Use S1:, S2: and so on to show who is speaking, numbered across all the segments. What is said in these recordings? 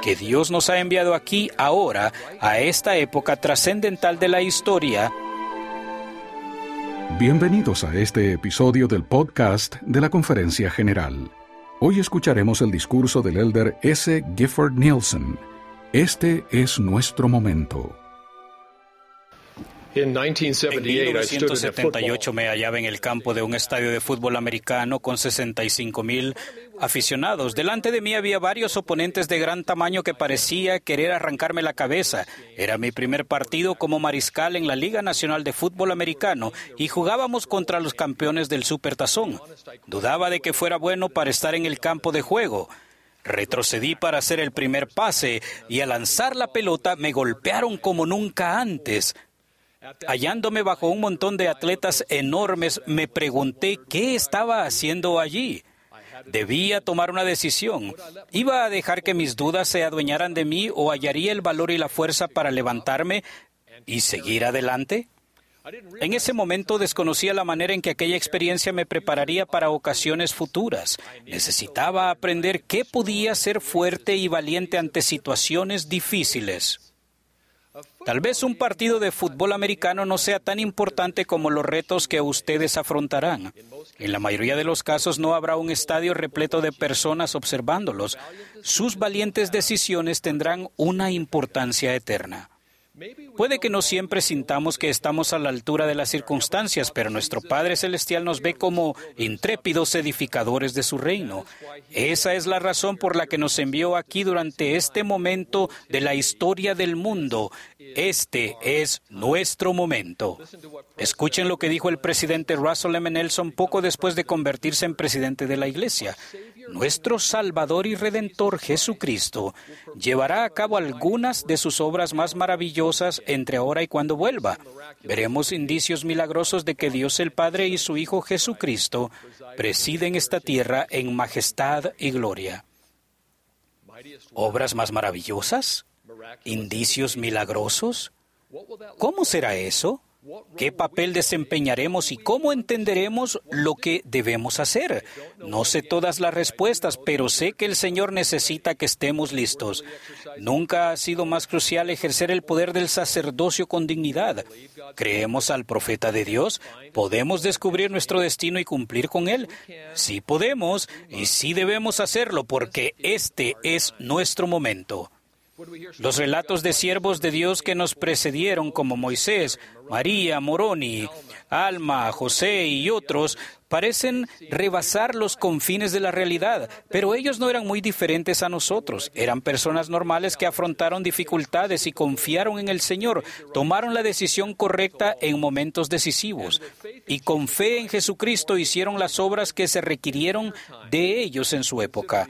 S1: que Dios nos ha enviado aquí ahora, a esta época trascendental de la historia.
S2: Bienvenidos a este episodio del podcast de la Conferencia General. Hoy escucharemos el discurso del elder S. Gifford Nielsen. Este es nuestro momento.
S1: En 1978 me hallaba en el campo de un estadio de fútbol americano con 65 mil aficionados. Delante de mí había varios oponentes de gran tamaño que parecía querer arrancarme la cabeza. Era mi primer partido como mariscal en la Liga Nacional de Fútbol Americano y jugábamos contra los campeones del Supertazón. Dudaba de que fuera bueno para estar en el campo de juego. Retrocedí para hacer el primer pase y al lanzar la pelota me golpearon como nunca antes. Hallándome bajo un montón de atletas enormes, me pregunté qué estaba haciendo allí. Debía tomar una decisión. ¿Iba a dejar que mis dudas se adueñaran de mí o hallaría el valor y la fuerza para levantarme y seguir adelante? En ese momento desconocía la manera en que aquella experiencia me prepararía para ocasiones futuras. Necesitaba aprender qué podía ser fuerte y valiente ante situaciones difíciles. Tal vez un partido de fútbol americano no sea tan importante como los retos que ustedes afrontarán. En la mayoría de los casos no habrá un estadio repleto de personas observándolos. Sus valientes decisiones tendrán una importancia eterna. Puede que no siempre sintamos que estamos a la altura de las circunstancias, pero nuestro Padre Celestial nos ve como intrépidos edificadores de su reino. Esa es la razón por la que nos envió aquí durante este momento de la historia del mundo. Este es nuestro momento. Escuchen lo que dijo el presidente Russell M. Nelson poco después de convertirse en presidente de la Iglesia. Nuestro Salvador y Redentor Jesucristo llevará a cabo algunas de sus obras más maravillosas entre ahora y cuando vuelva. Veremos indicios milagrosos de que Dios el Padre y su Hijo Jesucristo presiden esta tierra en majestad y gloria. ¿Obras más maravillosas? ¿Indicios milagrosos? ¿Cómo será eso? ¿Qué papel desempeñaremos y cómo entenderemos lo que debemos hacer? No sé todas las respuestas, pero sé que el Señor necesita que estemos listos. Nunca ha sido más crucial ejercer el poder del sacerdocio con dignidad. ¿Creemos al profeta de Dios? ¿Podemos descubrir nuestro destino y cumplir con él? Sí podemos y sí debemos hacerlo porque este es nuestro momento. Los relatos de siervos de Dios que nos precedieron, como Moisés, María, Moroni, Alma, José y otros, parecen rebasar los confines de la realidad, pero ellos no eran muy diferentes a nosotros. Eran personas normales que afrontaron dificultades y confiaron en el Señor, tomaron la decisión correcta en momentos decisivos y con fe en Jesucristo hicieron las obras que se requirieron de ellos en su época.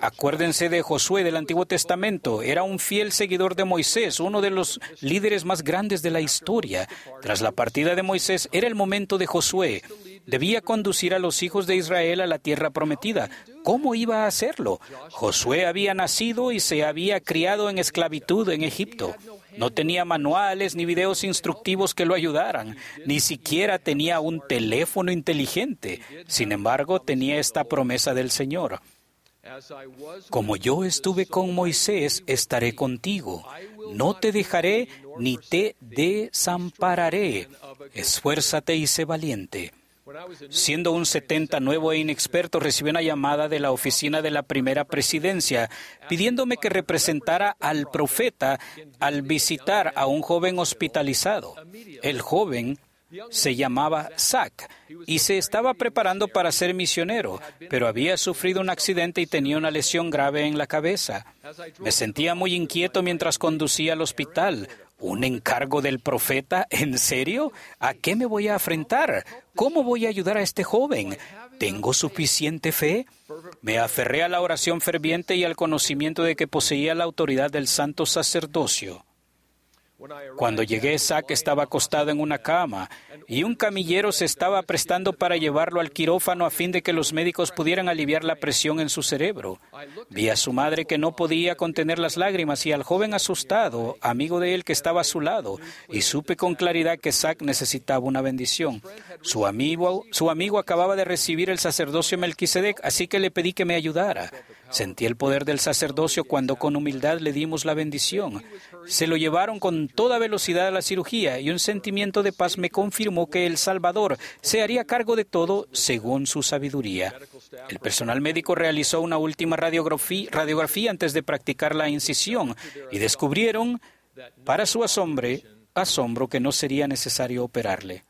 S1: Acuérdense de Josué del Antiguo Testamento. Era un fiel seguidor de Moisés, uno de los líderes más grandes de la historia. Tras la partida de Moisés, era el momento de Josué. Debía conducir a los hijos de Israel a la tierra prometida. ¿Cómo iba a hacerlo? Josué había nacido y se había criado en esclavitud en Egipto. No tenía manuales ni videos instructivos que lo ayudaran. Ni siquiera tenía un teléfono inteligente. Sin embargo, tenía esta promesa del Señor. Como yo estuve con Moisés, estaré contigo. No te dejaré ni te desampararé. Esfuérzate y sé valiente. Siendo un 70 nuevo e inexperto, recibí una llamada de la oficina de la primera presidencia pidiéndome que representara al profeta al visitar a un joven hospitalizado. El joven se llamaba Zach y se estaba preparando para ser misionero, pero había sufrido un accidente y tenía una lesión grave en la cabeza. Me sentía muy inquieto mientras conducía al hospital. ¿Un encargo del profeta? ¿En serio? ¿A qué me voy a enfrentar? ¿Cómo voy a ayudar a este joven? ¿Tengo suficiente fe? Me aferré a la oración ferviente y al conocimiento de que poseía la autoridad del santo sacerdocio. Cuando llegué, Zack estaba acostado en una cama y un camillero se estaba prestando para llevarlo al quirófano a fin de que los médicos pudieran aliviar la presión en su cerebro. Vi a su madre que no podía contener las lágrimas y al joven asustado, amigo de él que estaba a su lado, y supe con claridad que Zack necesitaba una bendición. Su amigo, su amigo acababa de recibir el sacerdocio Melquisedec, así que le pedí que me ayudara. Sentí el poder del sacerdocio cuando con humildad le dimos la bendición. Se lo llevaron con toda velocidad a la cirugía y un sentimiento de paz me confirmó que el Salvador se haría cargo de todo según su sabiduría. El personal médico realizó una última radiografía, antes de practicar la incisión y descubrieron, para su asombro, asombro que no sería necesario operarle.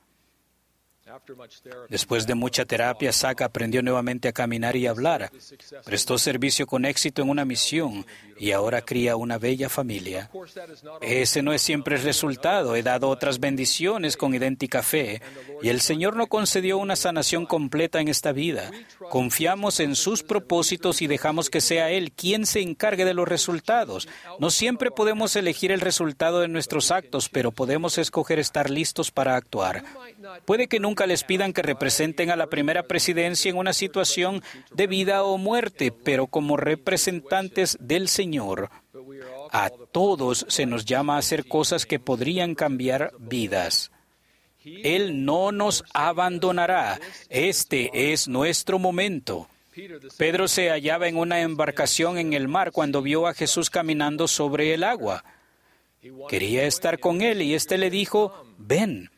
S1: Después de mucha terapia, Saka aprendió nuevamente a caminar y hablar. Prestó servicio con éxito en una misión y ahora cría una bella familia. Ese no es siempre el resultado. He dado otras bendiciones con idéntica fe y el Señor no concedió una sanación completa en esta vida. Confiamos en sus propósitos y dejamos que sea Él quien se encargue de los resultados. No siempre podemos elegir el resultado de nuestros actos, pero podemos escoger estar listos para actuar. Puede que nunca les pidan que representen a la primera presidencia en una situación de vida o muerte, pero como representantes del Señor, a todos se nos llama a hacer cosas que podrían cambiar vidas. Él no nos abandonará. Este es nuestro momento. Pedro se hallaba en una embarcación en el mar cuando vio a Jesús caminando sobre el agua. Quería estar con él y éste le dijo, ven.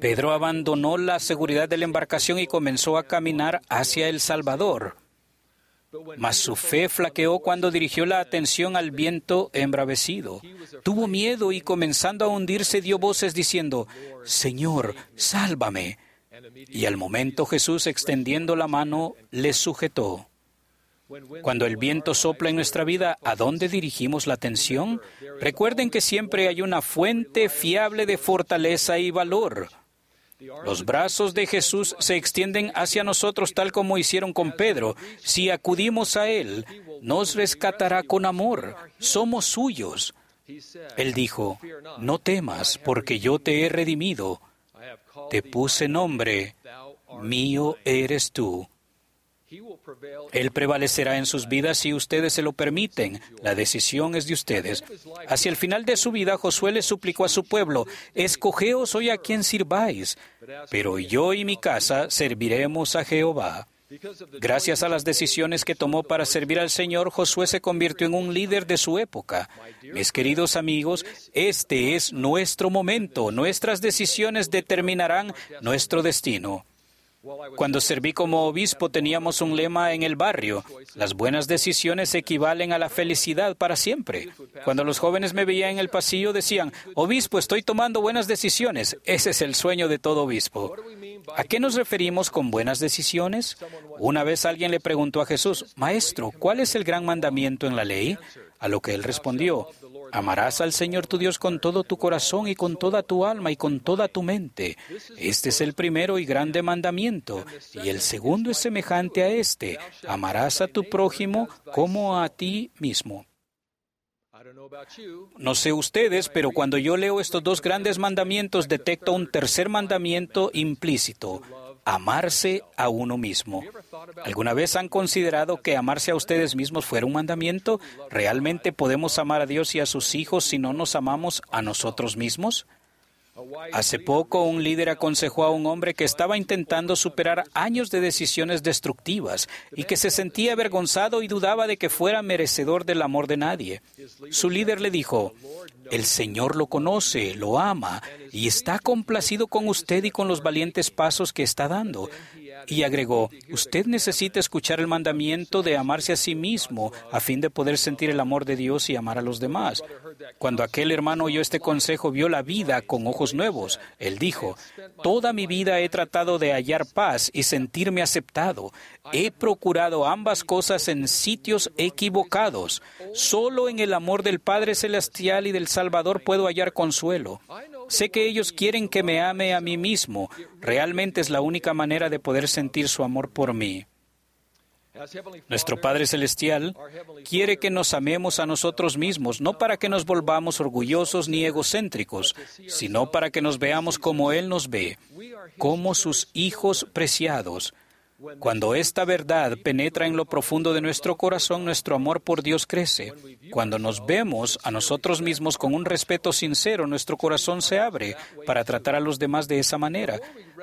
S1: Pedro abandonó la seguridad de la embarcación y comenzó a caminar hacia el Salvador. Mas su fe flaqueó cuando dirigió la atención al viento embravecido. Tuvo miedo y comenzando a hundirse dio voces diciendo, Señor, sálvame. Y al momento Jesús, extendiendo la mano, le sujetó. Cuando el viento sopla en nuestra vida, ¿a dónde dirigimos la atención? Recuerden que siempre hay una fuente fiable de fortaleza y valor. Los brazos de Jesús se extienden hacia nosotros tal como hicieron con Pedro. Si acudimos a Él, nos rescatará con amor. Somos suyos. Él dijo, no temas, porque yo te he redimido. Te puse nombre, mío eres tú. Él prevalecerá en sus vidas si ustedes se lo permiten. La decisión es de ustedes. Hacia el final de su vida, Josué le suplicó a su pueblo, escogeos hoy a quien sirváis, pero yo y mi casa serviremos a Jehová. Gracias a las decisiones que tomó para servir al Señor, Josué se convirtió en un líder de su época. Mis queridos amigos, este es nuestro momento. Nuestras decisiones determinarán nuestro destino. Cuando serví como obispo teníamos un lema en el barrio, las buenas decisiones equivalen a la felicidad para siempre. Cuando los jóvenes me veían en el pasillo decían, obispo, estoy tomando buenas decisiones. Ese es el sueño de todo obispo. ¿A qué nos referimos con buenas decisiones? Una vez alguien le preguntó a Jesús, Maestro, ¿cuál es el gran mandamiento en la ley? A lo que él respondió, Amarás al Señor tu Dios con todo tu corazón y con toda tu alma y con toda tu mente. Este es el primero y grande mandamiento. Y el segundo es semejante a este. Amarás a tu prójimo como a ti mismo. No sé ustedes, pero cuando yo leo estos dos grandes mandamientos detecto un tercer mandamiento implícito amarse a uno mismo. ¿Alguna vez han considerado que amarse a ustedes mismos fuera un mandamiento? ¿Realmente podemos amar a Dios y a sus hijos si no nos amamos a nosotros mismos? Hace poco un líder aconsejó a un hombre que estaba intentando superar años de decisiones destructivas y que se sentía avergonzado y dudaba de que fuera merecedor del amor de nadie. Su líder le dijo, el Señor lo conoce, lo ama y está complacido con usted y con los valientes pasos que está dando. Y agregó, usted necesita escuchar el mandamiento de amarse a sí mismo a fin de poder sentir el amor de Dios y amar a los demás. Cuando aquel hermano oyó este consejo, vio la vida con ojos nuevos. Él dijo, toda mi vida he tratado de hallar paz y sentirme aceptado. He procurado ambas cosas en sitios equivocados. Solo en el amor del Padre Celestial y del Salvador puedo hallar consuelo. Sé que ellos quieren que me ame a mí mismo. Realmente es la única manera de poder sentir su amor por mí. Nuestro Padre Celestial quiere que nos amemos a nosotros mismos, no para que nos volvamos orgullosos ni egocéntricos, sino para que nos veamos como Él nos ve, como sus hijos preciados. Cuando esta verdad penetra en lo profundo de nuestro corazón, nuestro amor por Dios crece. Cuando nos vemos a nosotros mismos con un respeto sincero, nuestro corazón se abre para tratar a los demás de esa manera.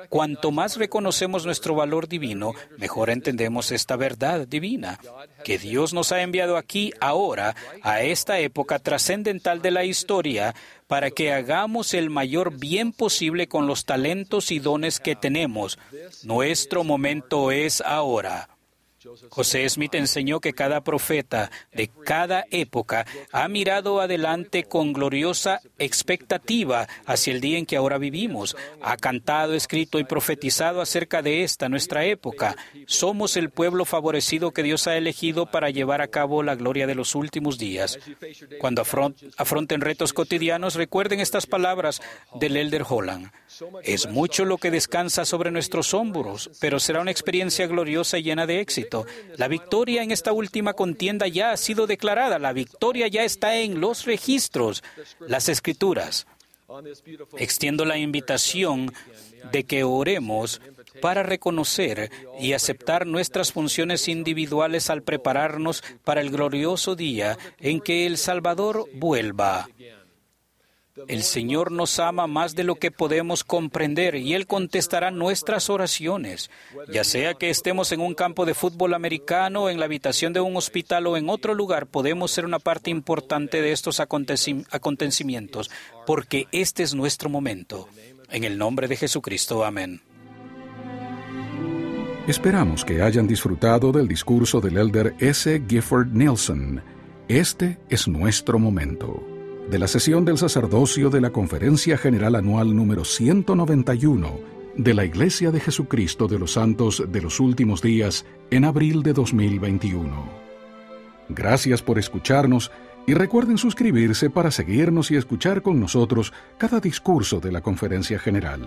S1: Cuanto más reconocemos nuestro valor divino, mejor entendemos esta verdad divina, que Dios nos ha enviado aquí ahora, a esta época trascendental de la historia, para que hagamos el mayor bien posible con los talentos y dones que tenemos. Nuestro momento es ahora. José Smith enseñó que cada profeta de cada época ha mirado adelante con gloriosa expectativa hacia el día en que ahora vivimos. Ha cantado, escrito y profetizado acerca de esta nuestra época. Somos el pueblo favorecido que Dios ha elegido para llevar a cabo la gloria de los últimos días. Cuando afronten retos cotidianos, recuerden estas palabras del Elder Holland. Es mucho lo que descansa sobre nuestros hombros, pero será una experiencia gloriosa y llena de éxito. La victoria en esta última contienda ya ha sido declarada, la victoria ya está en los registros, las escrituras. Extiendo la invitación de que oremos para reconocer y aceptar nuestras funciones individuales al prepararnos para el glorioso día en que el Salvador vuelva. El Señor nos ama más de lo que podemos comprender y Él contestará nuestras oraciones, ya sea que estemos en un campo de fútbol americano, en la habitación de un hospital o en otro lugar, podemos ser una parte importante de estos acontecimientos, porque este es nuestro momento. En el nombre de Jesucristo, amén.
S2: Esperamos que hayan disfrutado del discurso del elder S. Gifford Nielsen. Este es nuestro momento de la sesión del sacerdocio de la Conferencia General Anual número 191 de la Iglesia de Jesucristo de los Santos de los Últimos Días en abril de 2021. Gracias por escucharnos y recuerden suscribirse para seguirnos y escuchar con nosotros cada discurso de la Conferencia General.